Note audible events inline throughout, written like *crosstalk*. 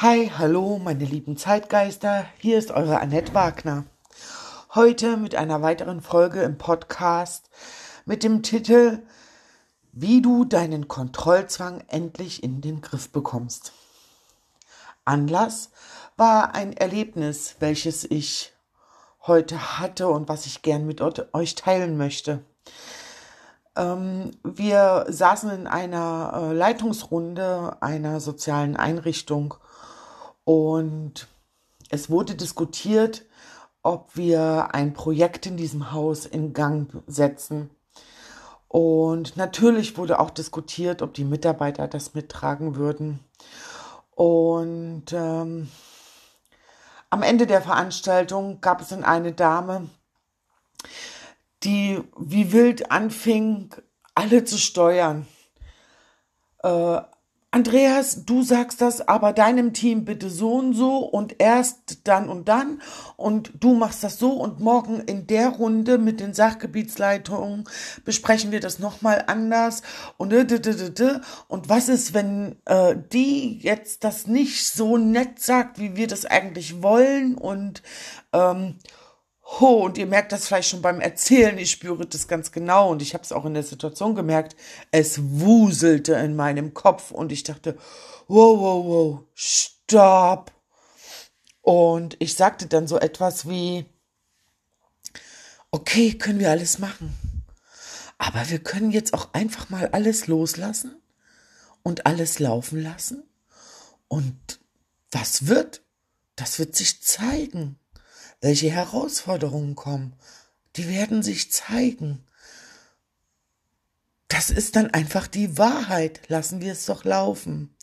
Hi, hallo, meine lieben Zeitgeister. Hier ist eure Annette Wagner. Heute mit einer weiteren Folge im Podcast mit dem Titel Wie du deinen Kontrollzwang endlich in den Griff bekommst. Anlass war ein Erlebnis, welches ich heute hatte und was ich gern mit euch teilen möchte. Ähm, wir saßen in einer äh, Leitungsrunde einer sozialen Einrichtung und es wurde diskutiert, ob wir ein Projekt in diesem Haus in Gang setzen. Und natürlich wurde auch diskutiert, ob die Mitarbeiter das mittragen würden. Und ähm, am Ende der Veranstaltung gab es dann eine Dame, die wie wild anfing, alle zu steuern. Äh, Andreas, du sagst das aber deinem Team bitte so und so und erst dann und dann und du machst das so und morgen in der Runde mit den Sachgebietsleitungen besprechen wir das nochmal anders und und was ist, wenn äh, die jetzt das nicht so nett sagt, wie wir das eigentlich wollen und ähm, Ho, und ihr merkt das vielleicht schon beim Erzählen, ich spüre das ganz genau. Und ich habe es auch in der Situation gemerkt, es wuselte in meinem Kopf. Und ich dachte, wow, wow, wow, stopp. Und ich sagte dann so etwas wie, okay, können wir alles machen, aber wir können jetzt auch einfach mal alles loslassen und alles laufen lassen. Und was wird, das wird sich zeigen welche Herausforderungen kommen, die werden sich zeigen. Das ist dann einfach die Wahrheit. Lassen wir es doch laufen.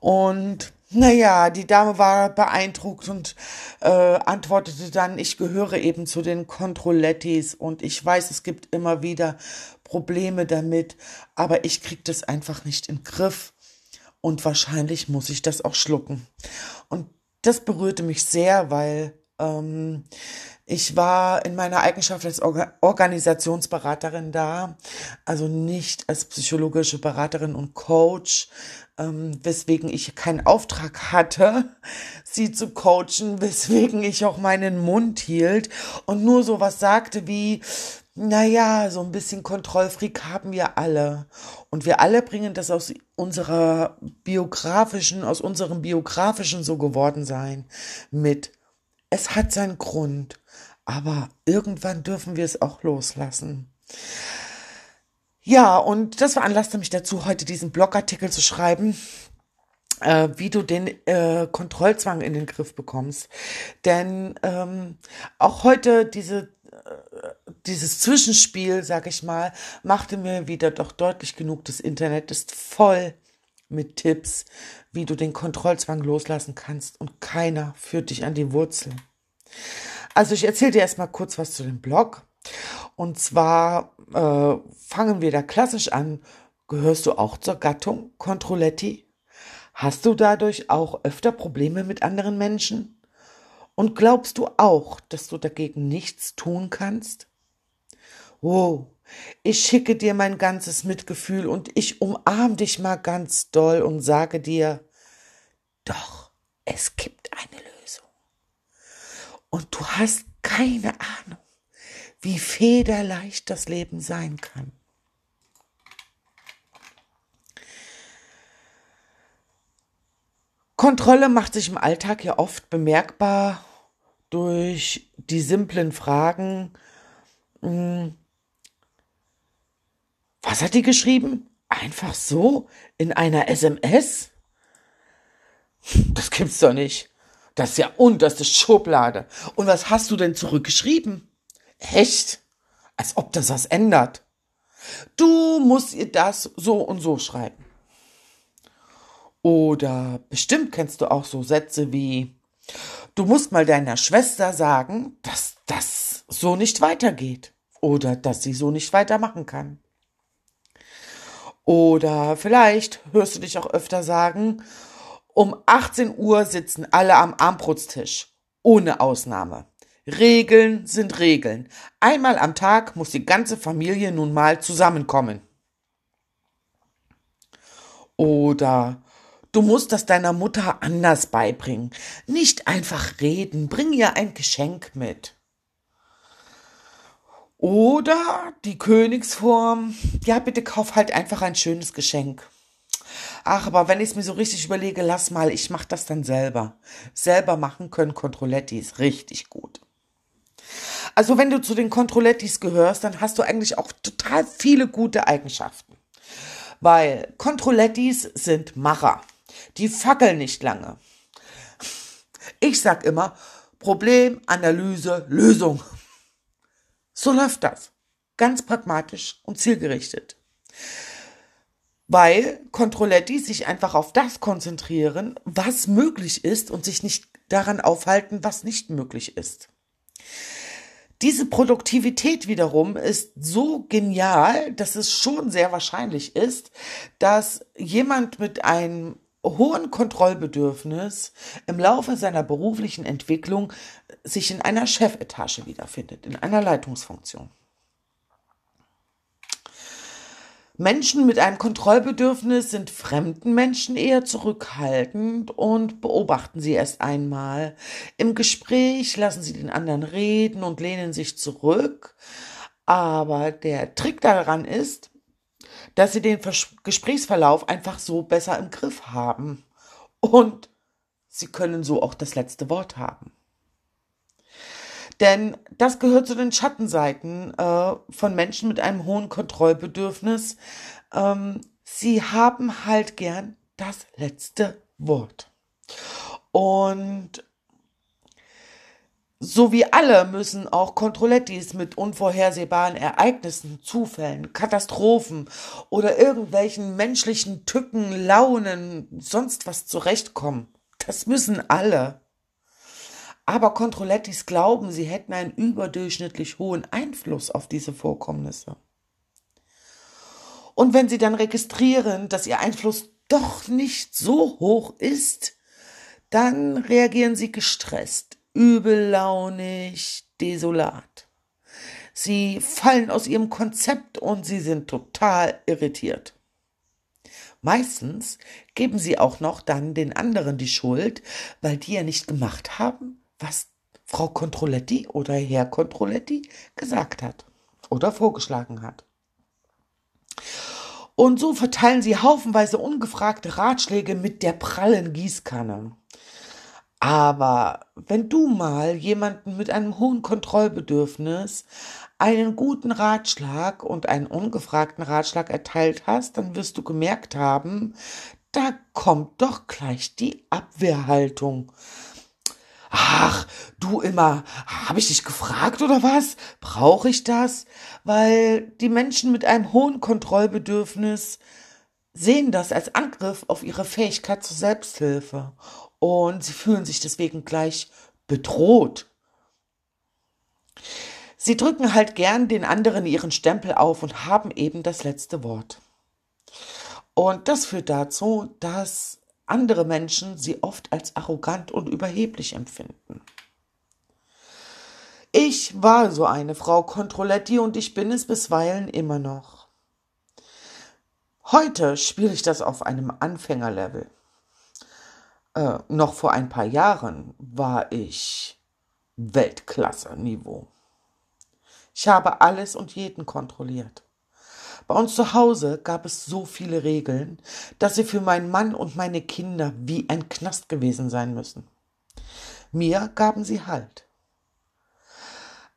Und naja, die Dame war beeindruckt und äh, antwortete dann, ich gehöre eben zu den Controlettis und ich weiß, es gibt immer wieder Probleme damit, aber ich krieg das einfach nicht in Griff und wahrscheinlich muss ich das auch schlucken. Und das berührte mich sehr, weil ich war in meiner Eigenschaft als Orga Organisationsberaterin da, also nicht als psychologische Beraterin und Coach, ähm, weswegen ich keinen Auftrag hatte, *laughs* sie zu coachen, weswegen ich auch meinen Mund hielt und nur so was sagte wie, naja, so ein bisschen Kontrollfreak haben wir alle. Und wir alle bringen das aus unserer biografischen, aus unserem biografischen so geworden sein mit. Es hat seinen Grund, aber irgendwann dürfen wir es auch loslassen. Ja, und das veranlasste mich dazu, heute diesen Blogartikel zu schreiben, äh, wie du den äh, Kontrollzwang in den Griff bekommst. Denn ähm, auch heute diese äh, dieses Zwischenspiel, sag ich mal, machte mir wieder doch deutlich genug. Das Internet ist voll mit Tipps, wie du den Kontrollzwang loslassen kannst und keiner führt dich an die Wurzel. Also ich erzähle dir erstmal kurz was zu dem Blog. Und zwar äh, fangen wir da klassisch an. Gehörst du auch zur Gattung Controletti? Hast du dadurch auch öfter Probleme mit anderen Menschen? Und glaubst du auch, dass du dagegen nichts tun kannst? Wow, ich schicke dir mein ganzes Mitgefühl und ich umarm dich mal ganz doll und sage dir, doch, es gibt eine Lösung. Und du hast keine Ahnung, wie federleicht das Leben sein kann. Kontrolle macht sich im Alltag ja oft bemerkbar durch die simplen Fragen, hm, was hat die geschrieben? Einfach so? In einer SMS? Das gibt's doch nicht. Das ist ja unterste Schublade. Und was hast du denn zurückgeschrieben? Echt? Als ob das was ändert. Du musst ihr das so und so schreiben. Oder bestimmt kennst du auch so Sätze wie, du musst mal deiner Schwester sagen, dass das so nicht weitergeht. Oder dass sie so nicht weitermachen kann. Oder vielleicht hörst du dich auch öfter sagen, um 18 Uhr sitzen alle am Armbrutstisch. Ohne Ausnahme. Regeln sind Regeln. Einmal am Tag muss die ganze Familie nun mal zusammenkommen. Oder Du musst das deiner Mutter anders beibringen. Nicht einfach reden, bring ihr ein Geschenk mit. Oder die Königsform, ja, bitte kauf halt einfach ein schönes Geschenk. Ach, aber wenn ich es mir so richtig überlege, lass mal, ich mach das dann selber. Selber machen können Controlettis richtig gut. Also wenn du zu den Controlettis gehörst, dann hast du eigentlich auch total viele gute Eigenschaften. Weil Controlettis sind Macher. Die fackeln nicht lange. Ich sag immer, Problem, Analyse, Lösung. So läuft das. Ganz pragmatisch und zielgerichtet. Weil Controletti sich einfach auf das konzentrieren, was möglich ist und sich nicht daran aufhalten, was nicht möglich ist. Diese Produktivität wiederum ist so genial, dass es schon sehr wahrscheinlich ist, dass jemand mit einem hohen Kontrollbedürfnis im Laufe seiner beruflichen Entwicklung sich in einer Chefetage wiederfindet, in einer Leitungsfunktion. Menschen mit einem Kontrollbedürfnis sind fremden Menschen eher zurückhaltend und beobachten sie erst einmal. Im Gespräch lassen sie den anderen reden und lehnen sich zurück. Aber der Trick daran ist, dass sie den Gesprächsverlauf einfach so besser im Griff haben. Und sie können so auch das letzte Wort haben. Denn das gehört zu den Schattenseiten äh, von Menschen mit einem hohen Kontrollbedürfnis. Ähm, sie haben halt gern das letzte Wort. Und so wie alle müssen auch Kontrollettis mit unvorhersehbaren Ereignissen, Zufällen, Katastrophen oder irgendwelchen menschlichen Tücken, Launen, sonst was zurechtkommen. Das müssen alle. Aber Kontrollettis glauben, sie hätten einen überdurchschnittlich hohen Einfluss auf diese Vorkommnisse. Und wenn sie dann registrieren, dass ihr Einfluss doch nicht so hoch ist, dann reagieren sie gestresst, übellaunig, desolat. Sie fallen aus ihrem Konzept und sie sind total irritiert. Meistens geben sie auch noch dann den anderen die Schuld, weil die ja nicht gemacht haben, was Frau Controletti oder Herr Controletti gesagt hat oder vorgeschlagen hat. Und so verteilen sie haufenweise ungefragte Ratschläge mit der prallen Gießkanne. Aber wenn du mal jemanden mit einem hohen Kontrollbedürfnis einen guten Ratschlag und einen ungefragten Ratschlag erteilt hast, dann wirst du gemerkt haben, da kommt doch gleich die Abwehrhaltung. Ach, du immer, habe ich dich gefragt oder was? Brauche ich das? Weil die Menschen mit einem hohen Kontrollbedürfnis sehen das als Angriff auf ihre Fähigkeit zur Selbsthilfe und sie fühlen sich deswegen gleich bedroht. Sie drücken halt gern den anderen ihren Stempel auf und haben eben das letzte Wort. Und das führt dazu, dass andere Menschen sie oft als arrogant und überheblich empfinden. Ich war so eine Frau Controletti und ich bin es bisweilen immer noch. Heute spiele ich das auf einem Anfängerlevel. Äh, noch vor ein paar Jahren war ich Weltklasse-Niveau. Ich habe alles und jeden kontrolliert. Bei uns zu Hause gab es so viele Regeln, dass sie für meinen Mann und meine Kinder wie ein Knast gewesen sein müssen. Mir gaben sie Halt.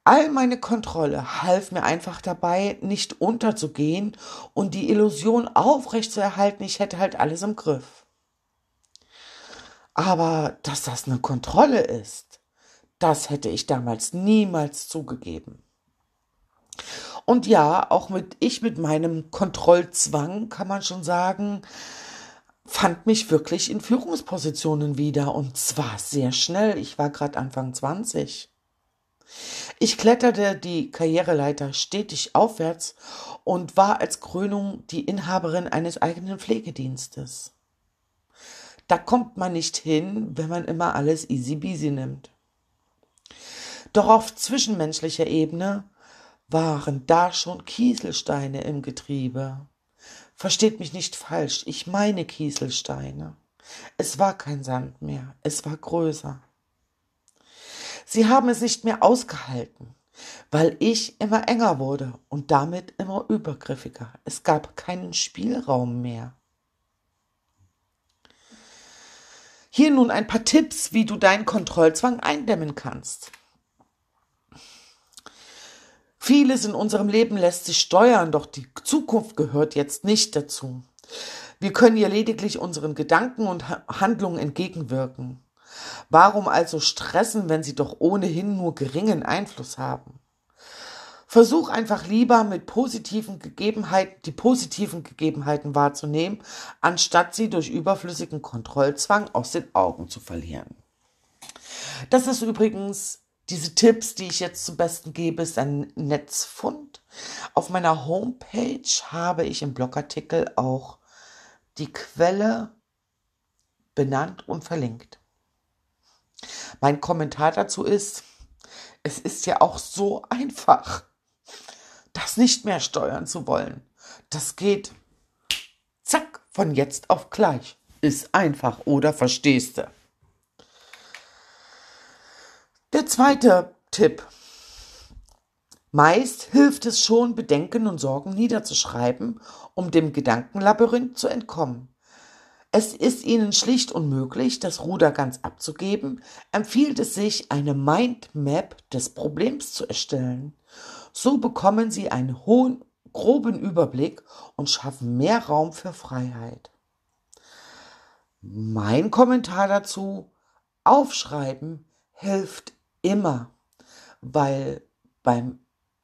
All meine Kontrolle half mir einfach dabei, nicht unterzugehen und die Illusion aufrechtzuerhalten, ich hätte halt alles im Griff. Aber dass das eine Kontrolle ist, das hätte ich damals niemals zugegeben. Und ja, auch mit ich mit meinem Kontrollzwang kann man schon sagen, fand mich wirklich in Führungspositionen wieder und zwar sehr schnell. Ich war gerade Anfang 20. Ich kletterte die Karriereleiter stetig aufwärts und war als Krönung die Inhaberin eines eigenen Pflegedienstes. Da kommt man nicht hin, wenn man immer alles easy beasy nimmt. Doch auf zwischenmenschlicher Ebene waren da schon Kieselsteine im Getriebe. Versteht mich nicht falsch, ich meine Kieselsteine. Es war kein Sand mehr, es war größer. Sie haben es nicht mehr ausgehalten, weil ich immer enger wurde und damit immer übergriffiger. Es gab keinen Spielraum mehr. Hier nun ein paar Tipps, wie du deinen Kontrollzwang eindämmen kannst. Vieles in unserem Leben lässt sich steuern, doch die Zukunft gehört jetzt nicht dazu. Wir können ihr lediglich unseren Gedanken und Handlungen entgegenwirken. Warum also stressen, wenn sie doch ohnehin nur geringen Einfluss haben? Versuch einfach lieber mit positiven Gegebenheiten, die positiven Gegebenheiten wahrzunehmen, anstatt sie durch überflüssigen Kontrollzwang aus den Augen zu verlieren. Das ist übrigens diese Tipps, die ich jetzt zum Besten gebe, ist ein Netzfund. Auf meiner Homepage habe ich im Blogartikel auch die Quelle benannt und verlinkt. Mein Kommentar dazu ist, es ist ja auch so *laughs* einfach, das nicht mehr steuern zu wollen. Das geht zack von jetzt auf gleich. Ist einfach, oder verstehst du? Der zweite Tipp. Meist hilft es schon, Bedenken und Sorgen niederzuschreiben, um dem Gedankenlabyrinth zu entkommen. Es ist Ihnen schlicht unmöglich, das Ruder ganz abzugeben, empfiehlt es sich, eine Mindmap des Problems zu erstellen. So bekommen Sie einen hohen, groben Überblick und schaffen mehr Raum für Freiheit. Mein Kommentar dazu, aufschreiben hilft immer, weil beim,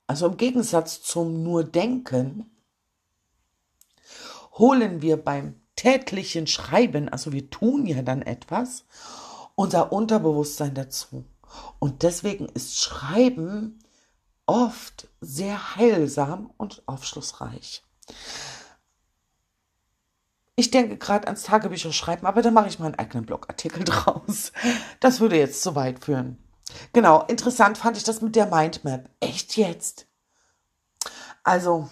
also im Gegensatz zum nur Denken, holen wir beim täglichen Schreiben, also wir tun ja dann etwas, unser Unterbewusstsein dazu. Und deswegen ist Schreiben oft sehr heilsam und aufschlussreich. Ich denke gerade ans Tagebücher schreiben, aber da mache ich mal einen eigenen Blogartikel *laughs* draus. Das würde jetzt zu weit führen. Genau, interessant fand ich das mit der Mindmap. Echt jetzt? Also,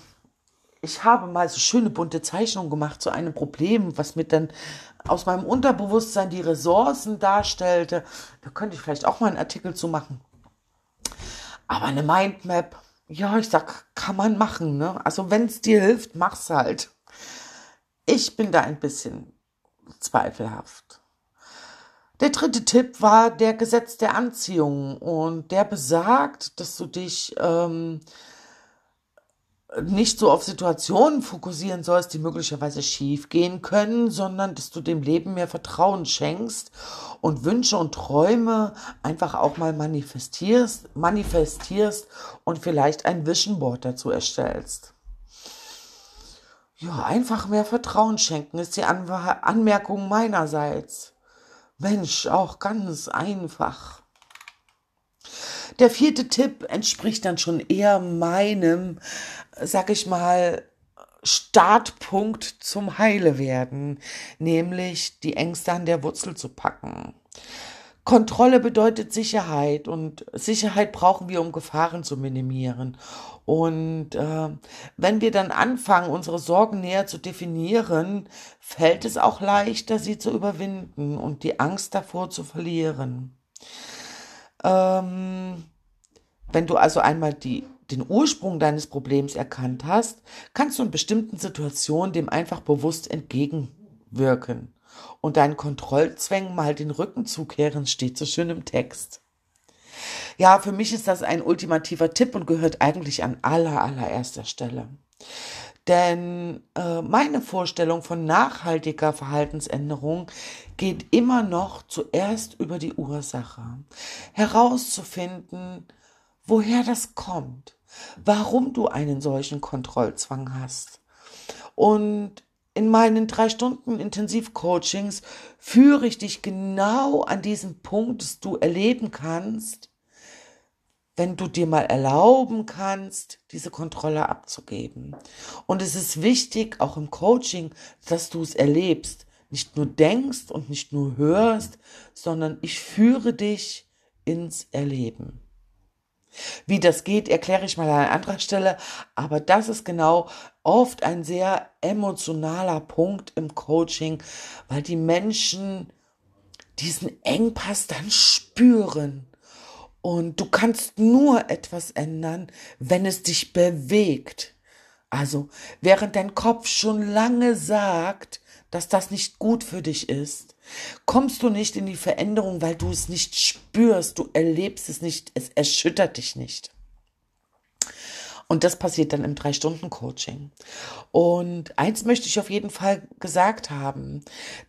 ich habe mal so schöne bunte Zeichnungen gemacht zu einem Problem, was mir dann aus meinem Unterbewusstsein die Ressourcen darstellte. Da könnte ich vielleicht auch mal einen Artikel zu machen. Aber eine Mindmap, ja, ich sag, kann man machen, ne? Also, wenn es dir hilft, mach's halt. Ich bin da ein bisschen zweifelhaft. Der dritte Tipp war der Gesetz der Anziehung und der besagt, dass du dich ähm, nicht so auf Situationen fokussieren sollst, die möglicherweise schief gehen können, sondern dass du dem Leben mehr Vertrauen schenkst und Wünsche und Träume einfach auch mal manifestierst, manifestierst und vielleicht ein Vision Board dazu erstellst. Ja, einfach mehr Vertrauen schenken ist die Anmerkung meinerseits. Mensch, auch ganz einfach. Der vierte Tipp entspricht dann schon eher meinem, sag ich mal, Startpunkt zum Heile werden, nämlich die Ängste an der Wurzel zu packen. Kontrolle bedeutet Sicherheit und Sicherheit brauchen wir, um Gefahren zu minimieren. Und äh, wenn wir dann anfangen, unsere Sorgen näher zu definieren, fällt es auch leichter, sie zu überwinden und die Angst davor zu verlieren. Ähm, wenn du also einmal die, den Ursprung deines Problems erkannt hast, kannst du in bestimmten Situationen dem einfach bewusst entgegenwirken und deinen Kontrollzwängen mal den Rücken zukehren, steht so schön im Text. Ja, für mich ist das ein ultimativer Tipp und gehört eigentlich an aller, allererster Stelle. Denn äh, meine Vorstellung von nachhaltiger Verhaltensänderung geht immer noch zuerst über die Ursache. Herauszufinden, woher das kommt, warum du einen solchen Kontrollzwang hast. Und in meinen drei Stunden Intensivcoachings führe ich dich genau an diesen Punkt, dass du erleben kannst, wenn du dir mal erlauben kannst, diese Kontrolle abzugeben. Und es ist wichtig, auch im Coaching, dass du es erlebst. Nicht nur denkst und nicht nur hörst, sondern ich führe dich ins Erleben. Wie das geht, erkläre ich mal an anderer Stelle, aber das ist genau oft ein sehr emotionaler Punkt im Coaching, weil die Menschen diesen Engpass dann spüren. Und du kannst nur etwas ändern, wenn es dich bewegt. Also, während dein Kopf schon lange sagt, dass das nicht gut für dich ist, kommst du nicht in die Veränderung, weil du es nicht spürst, du erlebst es nicht, es erschüttert dich nicht. Und das passiert dann im Drei-Stunden-Coaching. Und eins möchte ich auf jeden Fall gesagt haben.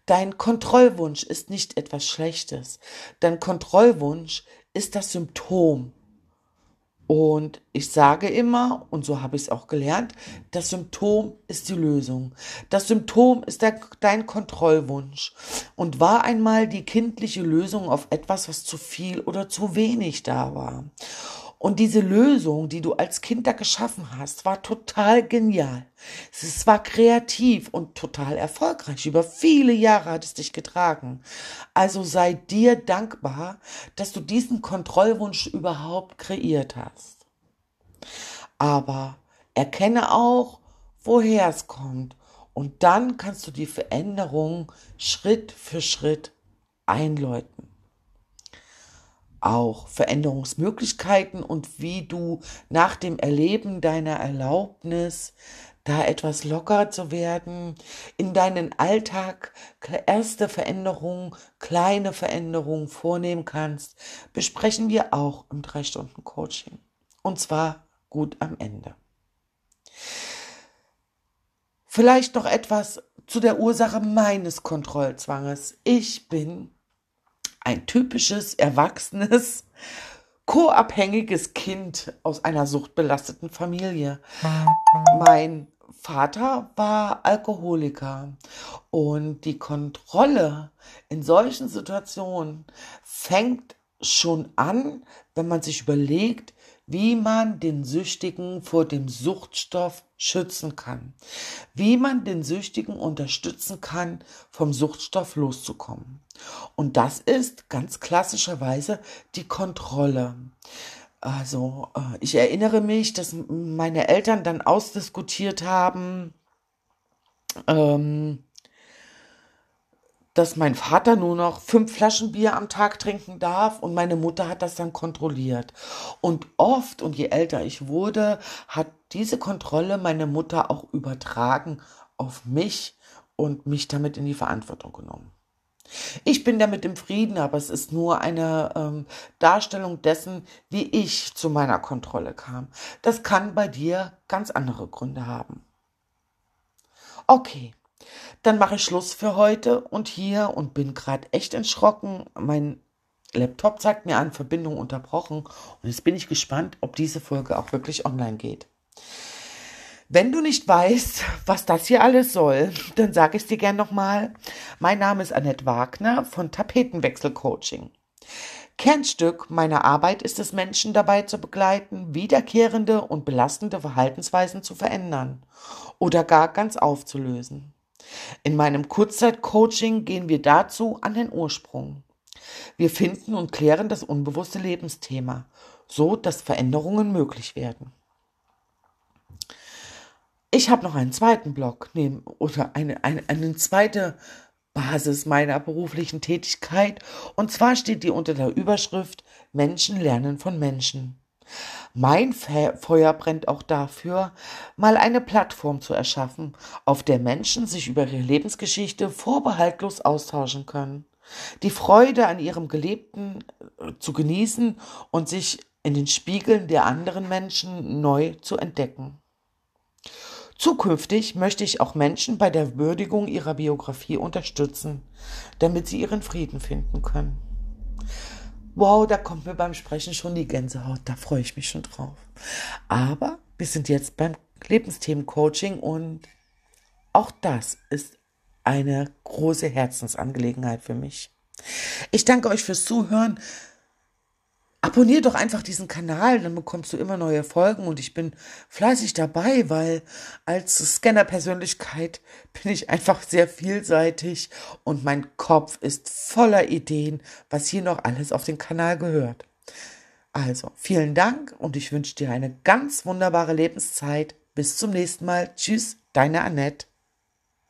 Dein Kontrollwunsch ist nicht etwas Schlechtes. Dein Kontrollwunsch ist das Symptom und ich sage immer, und so habe ich es auch gelernt, das Symptom ist die Lösung. Das Symptom ist der, dein Kontrollwunsch und war einmal die kindliche Lösung auf etwas, was zu viel oder zu wenig da war. Und diese Lösung, die du als Kind da geschaffen hast, war total genial. Es war kreativ und total erfolgreich. Über viele Jahre hat es dich getragen. Also sei dir dankbar, dass du diesen Kontrollwunsch überhaupt kreiert hast. Aber erkenne auch, woher es kommt. Und dann kannst du die Veränderung Schritt für Schritt einläuten auch Veränderungsmöglichkeiten und wie du nach dem Erleben deiner Erlaubnis, da etwas locker zu werden, in deinen Alltag erste Veränderungen, kleine Veränderungen vornehmen kannst, besprechen wir auch im drei Stunden Coaching. Und zwar gut am Ende. Vielleicht noch etwas zu der Ursache meines Kontrollzwanges. Ich bin ein typisches, erwachsenes, *laughs* co-abhängiges Kind aus einer suchtbelasteten Familie. Mein Vater war Alkoholiker und die Kontrolle in solchen Situationen fängt schon an, wenn man sich überlegt, wie man den Süchtigen vor dem Suchtstoff schützen kann, wie man den Süchtigen unterstützen kann, vom Suchtstoff loszukommen. Und das ist ganz klassischerweise die Kontrolle. Also äh, ich erinnere mich, dass meine Eltern dann ausdiskutiert haben, ähm, dass mein Vater nur noch fünf Flaschen Bier am Tag trinken darf und meine Mutter hat das dann kontrolliert. Und oft, und je älter ich wurde, hat diese Kontrolle meine Mutter auch übertragen auf mich und mich damit in die Verantwortung genommen. Ich bin damit im Frieden, aber es ist nur eine ähm, Darstellung dessen, wie ich zu meiner Kontrolle kam. Das kann bei dir ganz andere Gründe haben. Okay, dann mache ich Schluss für heute und hier und bin gerade echt erschrocken. Mein Laptop zeigt mir an, Verbindung unterbrochen. Und jetzt bin ich gespannt, ob diese Folge auch wirklich online geht. Wenn du nicht weißt, was das hier alles soll, dann sage ich es dir gern nochmal. Mein Name ist Annette Wagner von Tapetenwechsel Coaching. Kernstück meiner Arbeit ist es, Menschen dabei zu begleiten, wiederkehrende und belastende Verhaltensweisen zu verändern oder gar ganz aufzulösen. In meinem Kurzzeit-Coaching gehen wir dazu an den Ursprung. Wir finden und klären das unbewusste Lebensthema, so dass Veränderungen möglich werden. Ich habe noch einen zweiten Blog neben, oder eine, eine, eine zweite Basis meiner beruflichen Tätigkeit und zwar steht die unter der Überschrift Menschen lernen von Menschen. Mein Feuer brennt auch dafür, mal eine Plattform zu erschaffen, auf der Menschen sich über ihre Lebensgeschichte vorbehaltlos austauschen können, die Freude an ihrem Gelebten äh, zu genießen und sich in den Spiegeln der anderen Menschen neu zu entdecken. Zukünftig möchte ich auch Menschen bei der Würdigung ihrer Biografie unterstützen, damit sie ihren Frieden finden können. Wow, da kommt mir beim Sprechen schon die Gänsehaut. Da freue ich mich schon drauf. Aber wir sind jetzt beim Lebensthemen-Coaching und auch das ist eine große Herzensangelegenheit für mich. Ich danke euch fürs Zuhören. Abonnier doch einfach diesen Kanal, dann bekommst du immer neue Folgen und ich bin fleißig dabei, weil als Scanner-Persönlichkeit bin ich einfach sehr vielseitig und mein Kopf ist voller Ideen, was hier noch alles auf den Kanal gehört. Also, vielen Dank und ich wünsche dir eine ganz wunderbare Lebenszeit. Bis zum nächsten Mal. Tschüss, deine Annette.